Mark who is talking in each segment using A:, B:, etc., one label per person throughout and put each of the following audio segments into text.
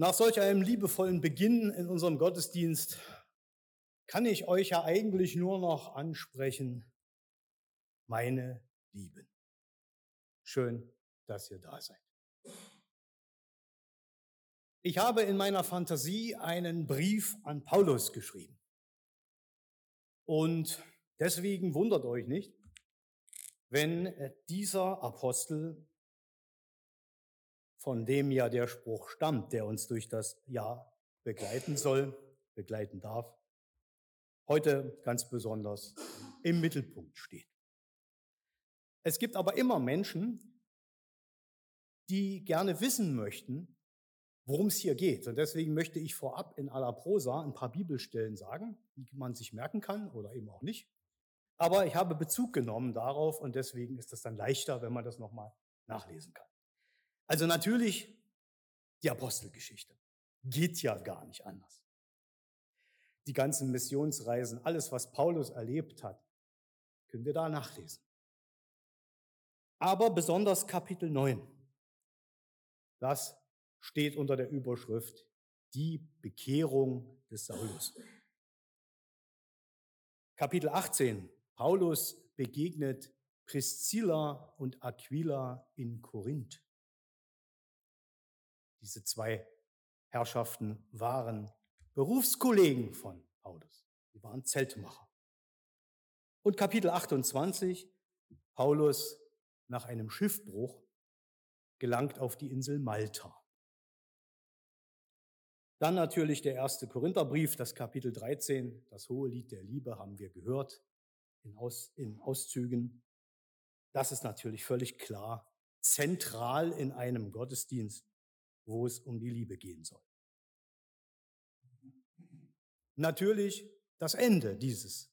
A: Nach solch einem liebevollen Beginn in unserem Gottesdienst kann ich euch ja eigentlich nur noch ansprechen, meine Lieben. Schön, dass ihr da seid. Ich habe in meiner Fantasie einen Brief an Paulus geschrieben. Und deswegen wundert euch nicht, wenn dieser Apostel von dem ja der Spruch stammt, der uns durch das Jahr begleiten soll, begleiten darf, heute ganz besonders im Mittelpunkt steht. Es gibt aber immer Menschen, die gerne wissen möchten, worum es hier geht. Und deswegen möchte ich vorab in aller Prosa ein paar Bibelstellen sagen, die man sich merken kann oder eben auch nicht. Aber ich habe Bezug genommen darauf und deswegen ist es dann leichter, wenn man das nochmal nachlesen kann. Also natürlich die Apostelgeschichte. Geht ja gar nicht anders. Die ganzen Missionsreisen, alles, was Paulus erlebt hat, können wir da nachlesen. Aber besonders Kapitel 9, das steht unter der Überschrift die Bekehrung des Saulus. Kapitel 18, Paulus begegnet Priscilla und Aquila in Korinth. Diese zwei Herrschaften waren Berufskollegen von Paulus. Die waren Zeltmacher. Und Kapitel 28, Paulus nach einem Schiffbruch gelangt auf die Insel Malta. Dann natürlich der erste Korintherbrief, das Kapitel 13, das hohe Lied der Liebe haben wir gehört in, Aus, in Auszügen. Das ist natürlich völlig klar, zentral in einem Gottesdienst wo es um die Liebe gehen soll. Natürlich das Ende dieses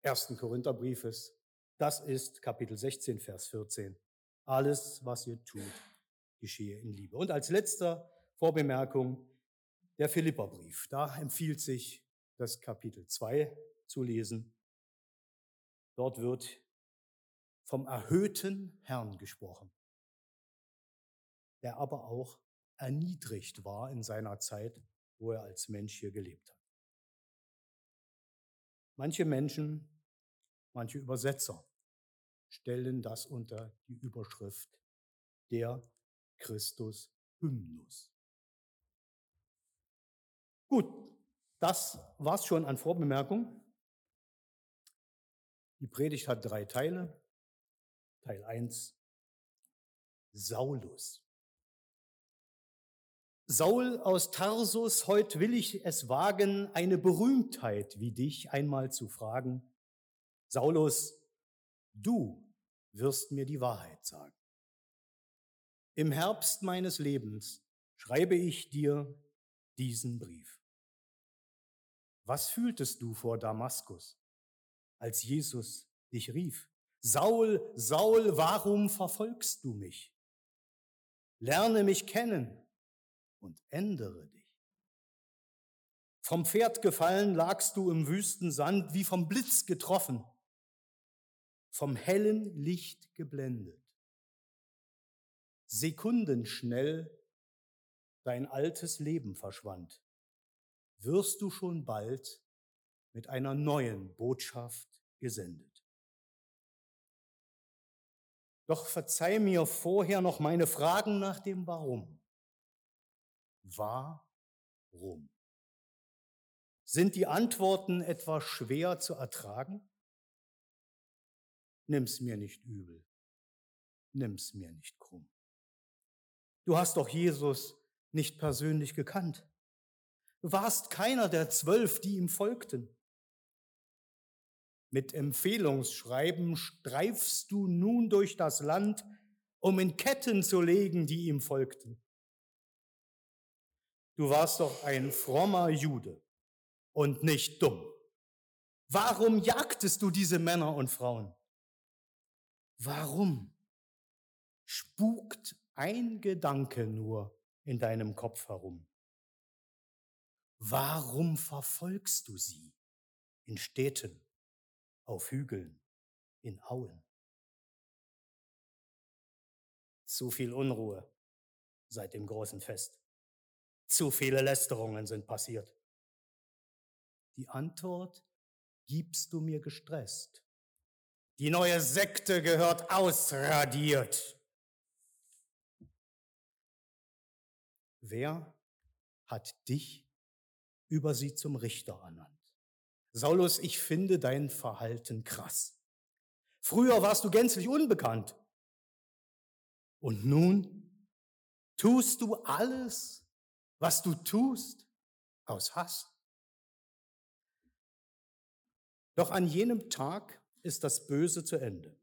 A: ersten Korintherbriefes, das ist Kapitel 16, Vers 14. Alles, was ihr tut, geschehe in Liebe. Und als letzter Vorbemerkung der Philipperbrief. Da empfiehlt sich das Kapitel 2 zu lesen. Dort wird vom erhöhten Herrn gesprochen der aber auch erniedrigt war in seiner Zeit, wo er als Mensch hier gelebt hat. Manche Menschen, manche Übersetzer stellen das unter die Überschrift der Christus Hymnus. Gut, das war's schon an Vorbemerkung. Die Predigt hat drei Teile. Teil 1, Saulus. Saul aus Tarsus, heut will ich es wagen, eine Berühmtheit wie dich einmal zu fragen. Saulus, du wirst mir die Wahrheit sagen. Im Herbst meines Lebens schreibe ich dir diesen Brief. Was fühltest du vor Damaskus, als Jesus dich rief? Saul, Saul, warum verfolgst du mich? Lerne mich kennen und ändere dich. Vom Pferd gefallen lagst du im wüsten Sand, wie vom Blitz getroffen, vom hellen Licht geblendet. Sekundenschnell dein altes Leben verschwand, wirst du schon bald mit einer neuen Botschaft gesendet. Doch verzeih mir vorher noch meine Fragen nach dem Warum. Warum? Sind die Antworten etwa schwer zu ertragen? Nimm's mir nicht übel. Nimm's mir nicht krumm. Du hast doch Jesus nicht persönlich gekannt. Du warst keiner der zwölf, die ihm folgten. Mit Empfehlungsschreiben streifst du nun durch das Land, um in Ketten zu legen, die ihm folgten. Du warst doch ein frommer Jude und nicht dumm. Warum jagtest du diese Männer und Frauen? Warum spukt ein Gedanke nur in deinem Kopf herum? Warum verfolgst du sie in Städten, auf Hügeln, in Auen? Zu viel Unruhe seit dem großen Fest. Zu viele Lästerungen sind passiert. Die Antwort gibst du mir gestresst. Die neue Sekte gehört ausradiert. Wer hat dich über sie zum Richter ernannt? Saulus, ich finde dein Verhalten krass. Früher warst du gänzlich unbekannt. Und nun tust du alles, was du tust, aus Hass. Doch an jenem Tag ist das Böse zu Ende.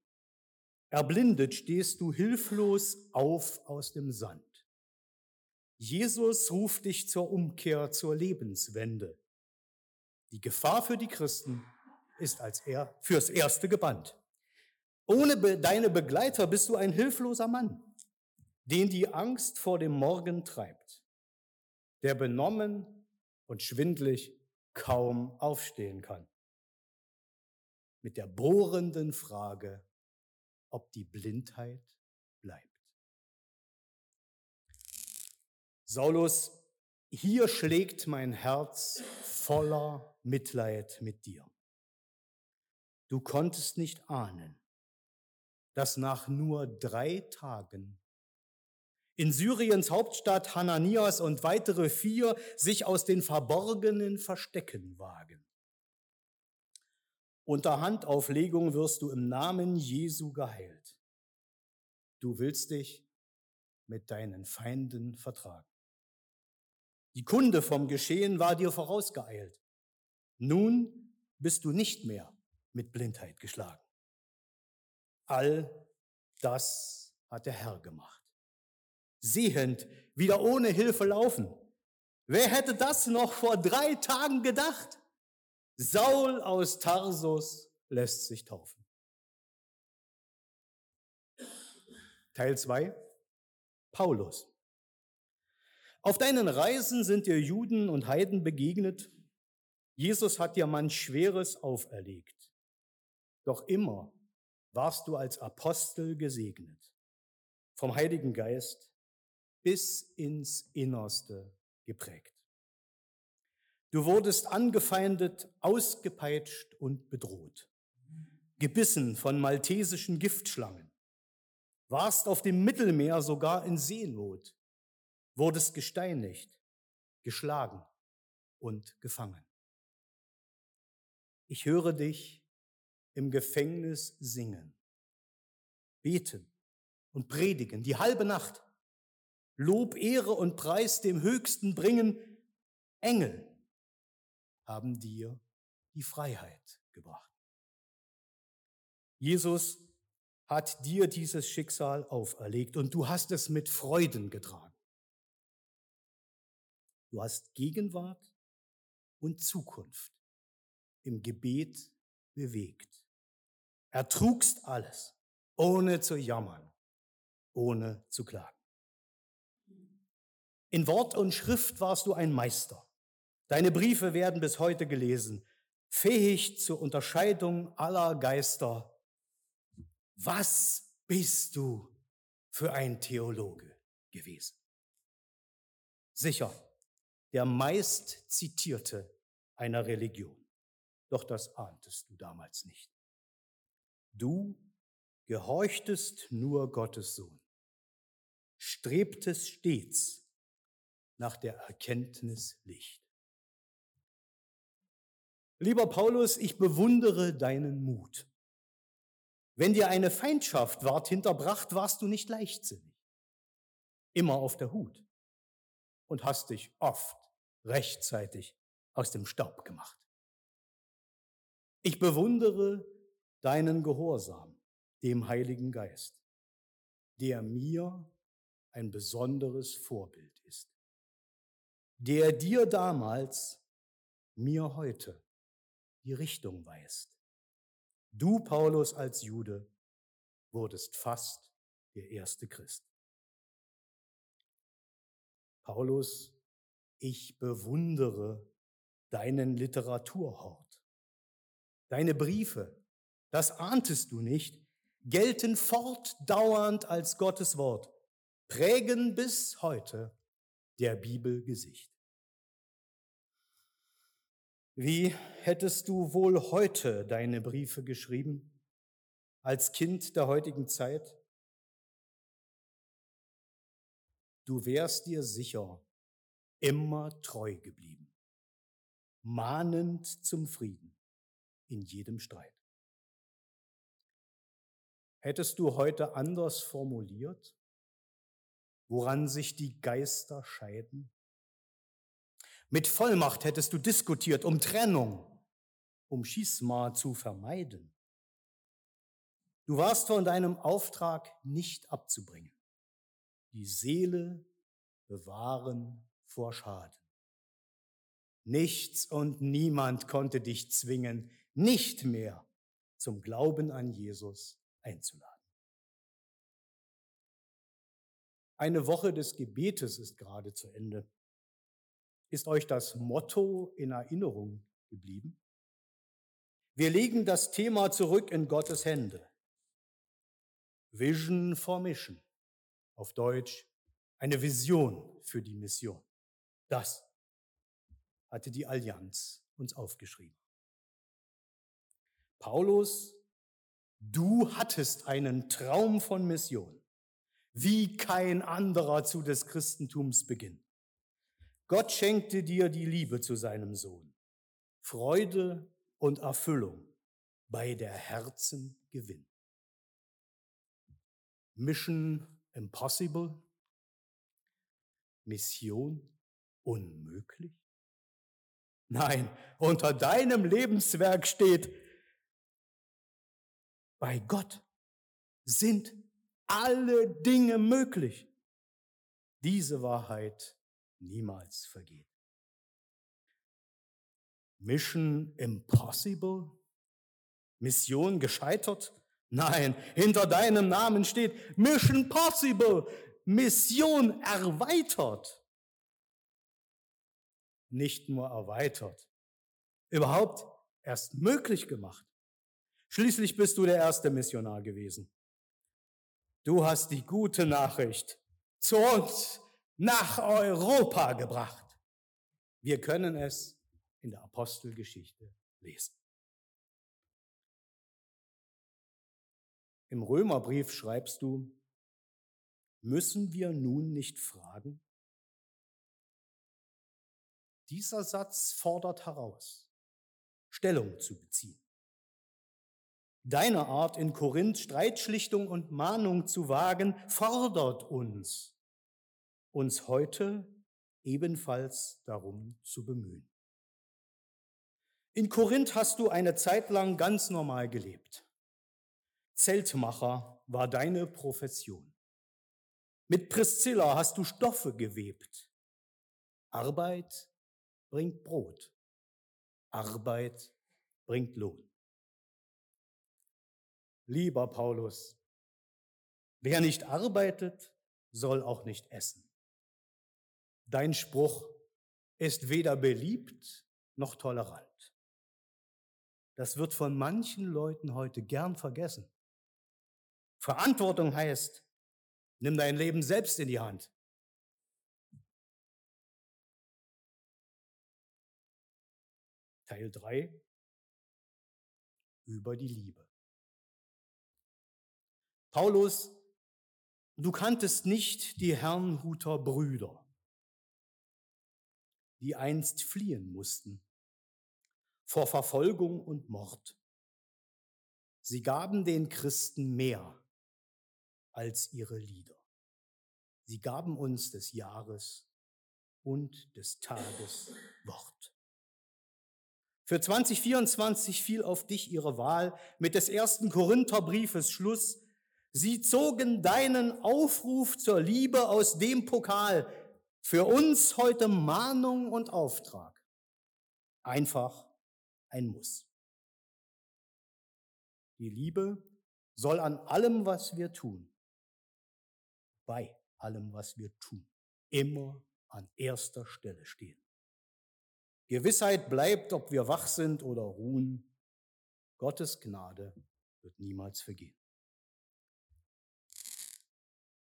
A: Erblindet stehst du hilflos auf aus dem Sand. Jesus ruft dich zur Umkehr, zur Lebenswende. Die Gefahr für die Christen ist als er fürs Erste gebannt. Ohne be deine Begleiter bist du ein hilfloser Mann, den die Angst vor dem Morgen treibt, der benommen und schwindlig kaum aufstehen kann mit der bohrenden Frage, ob die Blindheit bleibt. Saulus, hier schlägt mein Herz voller Mitleid mit dir. Du konntest nicht ahnen, dass nach nur drei Tagen in Syriens Hauptstadt Hananias und weitere vier sich aus den verborgenen Verstecken wagen. Unter Handauflegung wirst du im Namen Jesu geheilt. Du willst dich mit deinen Feinden vertragen. Die Kunde vom Geschehen war dir vorausgeeilt. Nun bist du nicht mehr mit Blindheit geschlagen. All das hat der Herr gemacht. Sehend, wieder ohne Hilfe laufen. Wer hätte das noch vor drei Tagen gedacht? Saul aus Tarsus lässt sich taufen. Teil 2. Paulus. Auf deinen Reisen sind dir Juden und Heiden begegnet. Jesus hat dir manch Schweres auferlegt. Doch immer warst du als Apostel gesegnet, vom Heiligen Geist bis ins Innerste geprägt. Du wurdest angefeindet, ausgepeitscht und bedroht, gebissen von maltesischen Giftschlangen, warst auf dem Mittelmeer sogar in Seenot, wurdest gesteinigt, geschlagen und gefangen. Ich höre dich im Gefängnis singen, beten und predigen die halbe Nacht, Lob, Ehre und Preis dem Höchsten bringen, Engel haben dir die Freiheit gebracht. Jesus hat dir dieses Schicksal auferlegt und du hast es mit Freuden getragen. Du hast Gegenwart und Zukunft im Gebet bewegt. Ertrugst alles, ohne zu jammern, ohne zu klagen. In Wort und Schrift warst du ein Meister. Deine Briefe werden bis heute gelesen, fähig zur Unterscheidung aller Geister. Was bist du für ein Theologe gewesen? Sicher, der meist zitierte einer Religion. Doch das ahntest du damals nicht. Du gehorchtest nur Gottes Sohn, strebtest stets nach der Erkenntnis Licht. Lieber Paulus, ich bewundere deinen Mut. Wenn dir eine Feindschaft ward hinterbracht, warst du nicht leichtsinnig, immer auf der Hut und hast dich oft rechtzeitig aus dem Staub gemacht. Ich bewundere deinen Gehorsam dem Heiligen Geist, der mir ein besonderes Vorbild der dir damals, mir heute die Richtung weist. Du, Paulus, als Jude, wurdest fast der erste Christ. Paulus, ich bewundere deinen Literaturhort. Deine Briefe, das ahntest du nicht, gelten fortdauernd als Gottes Wort, prägen bis heute der Bibel Gesicht. Wie hättest du wohl heute deine Briefe geschrieben, als Kind der heutigen Zeit? Du wärst dir sicher immer treu geblieben, mahnend zum Frieden in jedem Streit. Hättest du heute anders formuliert, woran sich die Geister scheiden? Mit Vollmacht hättest du diskutiert um Trennung, um Schisma zu vermeiden. Du warst von deinem Auftrag nicht abzubringen. Die Seele bewahren vor Schaden. Nichts und niemand konnte dich zwingen, nicht mehr zum Glauben an Jesus einzuladen. Eine Woche des Gebetes ist gerade zu Ende. Ist euch das Motto in Erinnerung geblieben? Wir legen das Thema zurück in Gottes Hände. Vision for Mission. Auf Deutsch eine Vision für die Mission. Das hatte die Allianz uns aufgeschrieben. Paulus, du hattest einen Traum von Mission, wie kein anderer zu des Christentums Beginn. Gott schenkte dir die Liebe zu seinem Sohn, Freude und Erfüllung bei der Herzen Gewinn. Mission impossible? Mission unmöglich? Nein, unter deinem Lebenswerk steht, bei Gott sind alle Dinge möglich. Diese Wahrheit niemals vergeht. Mission impossible? Mission gescheitert? Nein, hinter deinem Namen steht Mission Possible, Mission erweitert. Nicht nur erweitert, überhaupt erst möglich gemacht. Schließlich bist du der erste Missionar gewesen. Du hast die gute Nachricht zu uns nach Europa gebracht. Wir können es in der Apostelgeschichte lesen. Im Römerbrief schreibst du, müssen wir nun nicht fragen? Dieser Satz fordert heraus, Stellung zu beziehen. Deine Art in Korinth Streitschlichtung und Mahnung zu wagen, fordert uns, uns heute ebenfalls darum zu bemühen. In Korinth hast du eine Zeit lang ganz normal gelebt. Zeltmacher war deine Profession. Mit Priscilla hast du Stoffe gewebt. Arbeit bringt Brot. Arbeit bringt Lohn. Lieber Paulus, wer nicht arbeitet, soll auch nicht essen. Dein Spruch ist weder beliebt noch tolerant. Das wird von manchen Leuten heute gern vergessen. Verantwortung heißt, nimm dein Leben selbst in die Hand. Teil 3 über die Liebe. Paulus, du kanntest nicht die Herrnhuter Brüder, die einst fliehen mussten vor Verfolgung und Mord. Sie gaben den Christen mehr als ihre Lieder. Sie gaben uns des Jahres und des Tages Wort. Für 2024 fiel auf dich ihre Wahl mit des ersten Korintherbriefes Schluss. Sie zogen deinen Aufruf zur Liebe aus dem Pokal. Für uns heute Mahnung und Auftrag. Einfach ein Muss. Die Liebe soll an allem, was wir tun, bei allem, was wir tun, immer an erster Stelle stehen. Gewissheit bleibt, ob wir wach sind oder ruhen. Gottes Gnade wird niemals vergehen.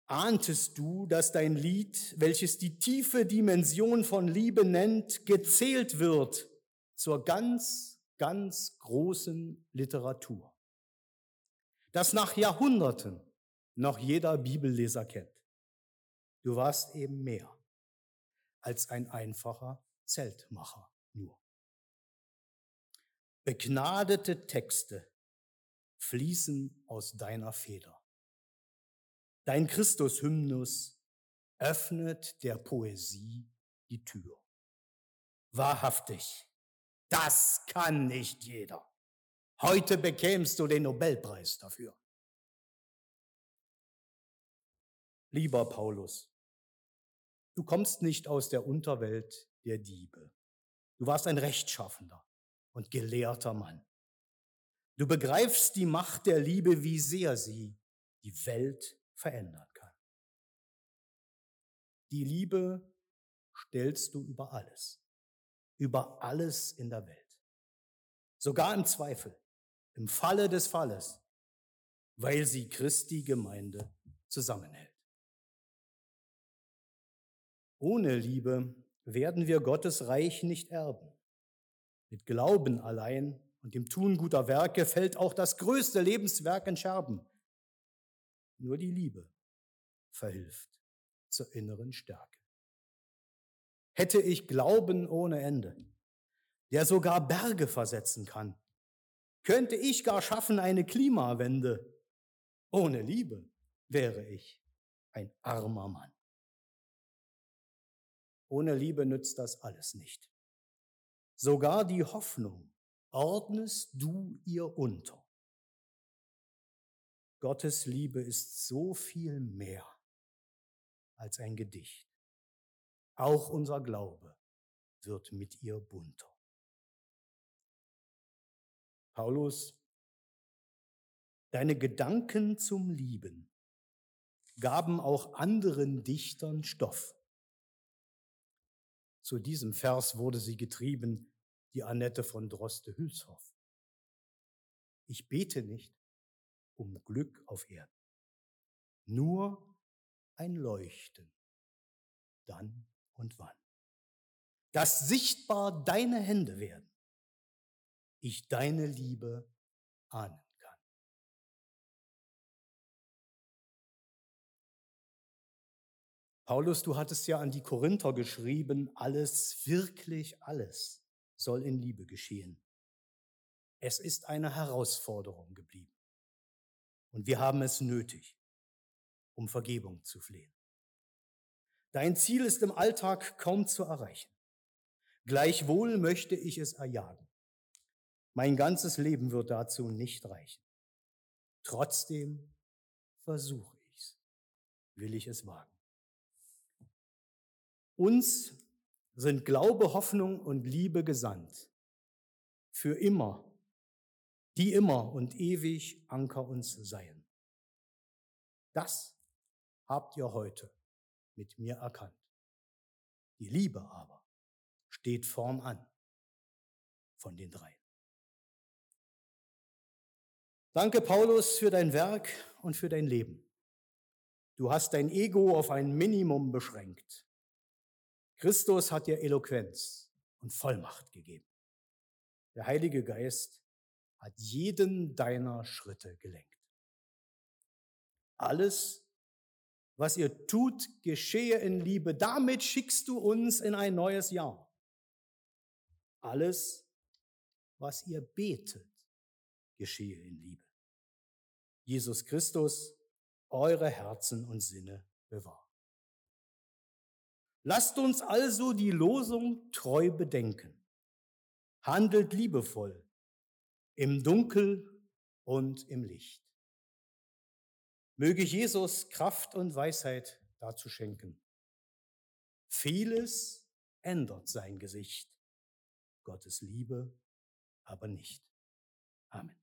A: Ahntest du, dass dein Lied, welches die tiefe Dimension von Liebe nennt, gezählt wird zur ganz, ganz großen Literatur? Das nach Jahrhunderten noch jeder Bibelleser kennt. Du warst eben mehr als ein einfacher Zeltmacher nur. Begnadete Texte fließen aus deiner Feder. Dein Christus-Hymnus öffnet der Poesie die Tür. Wahrhaftig, das kann nicht jeder. Heute bekämst du den Nobelpreis dafür. Lieber Paulus, du kommst nicht aus der Unterwelt der Diebe. Du warst ein rechtschaffender und gelehrter Mann. Du begreifst die Macht der Liebe, wie sehr sie die Welt verändern kann. Die Liebe stellst du über alles, über alles in der Welt, sogar im Zweifel, im Falle des Falles, weil sie Christi Gemeinde zusammenhält. Ohne Liebe werden wir Gottes Reich nicht erben. Mit Glauben allein und dem Tun guter Werke fällt auch das größte Lebenswerk in Scherben. Nur die Liebe verhilft zur inneren Stärke. Hätte ich Glauben ohne Ende, der sogar Berge versetzen kann, könnte ich gar schaffen eine Klimawende. Ohne Liebe wäre ich ein armer Mann. Ohne Liebe nützt das alles nicht. Sogar die Hoffnung ordnest du ihr unter. Gottes Liebe ist so viel mehr als ein Gedicht. Auch unser Glaube wird mit ihr bunter. Paulus, deine Gedanken zum Lieben gaben auch anderen Dichtern Stoff. Zu diesem Vers wurde sie getrieben, die Annette von Droste-Hülshoff. Ich bete nicht um Glück auf Erden, nur ein Leuchten, dann und wann, dass sichtbar deine Hände werden, ich deine Liebe ahnen kann. Paulus, du hattest ja an die Korinther geschrieben, alles, wirklich alles soll in Liebe geschehen. Es ist eine Herausforderung geblieben. Und wir haben es nötig, um Vergebung zu flehen. Dein Ziel ist im Alltag kaum zu erreichen. Gleichwohl möchte ich es erjagen. Mein ganzes Leben wird dazu nicht reichen. Trotzdem versuche ich's, will ich es wagen. Uns sind Glaube, Hoffnung und Liebe gesandt. Für immer, die immer und ewig Anker uns seien. Das habt ihr heute mit mir erkannt. Die Liebe aber steht vorn an von den drei. Danke, Paulus, für dein Werk und für dein Leben. Du hast dein Ego auf ein Minimum beschränkt. Christus hat dir Eloquenz und Vollmacht gegeben. Der Heilige Geist hat jeden deiner Schritte gelenkt. Alles, was ihr tut, geschehe in Liebe. Damit schickst du uns in ein neues Jahr. Alles, was ihr betet, geschehe in Liebe. Jesus Christus, eure Herzen und Sinne bewahrt. Lasst uns also die Losung treu bedenken. Handelt liebevoll im Dunkel und im Licht. Möge Jesus Kraft und Weisheit dazu schenken. Vieles ändert sein Gesicht, Gottes Liebe aber nicht. Amen.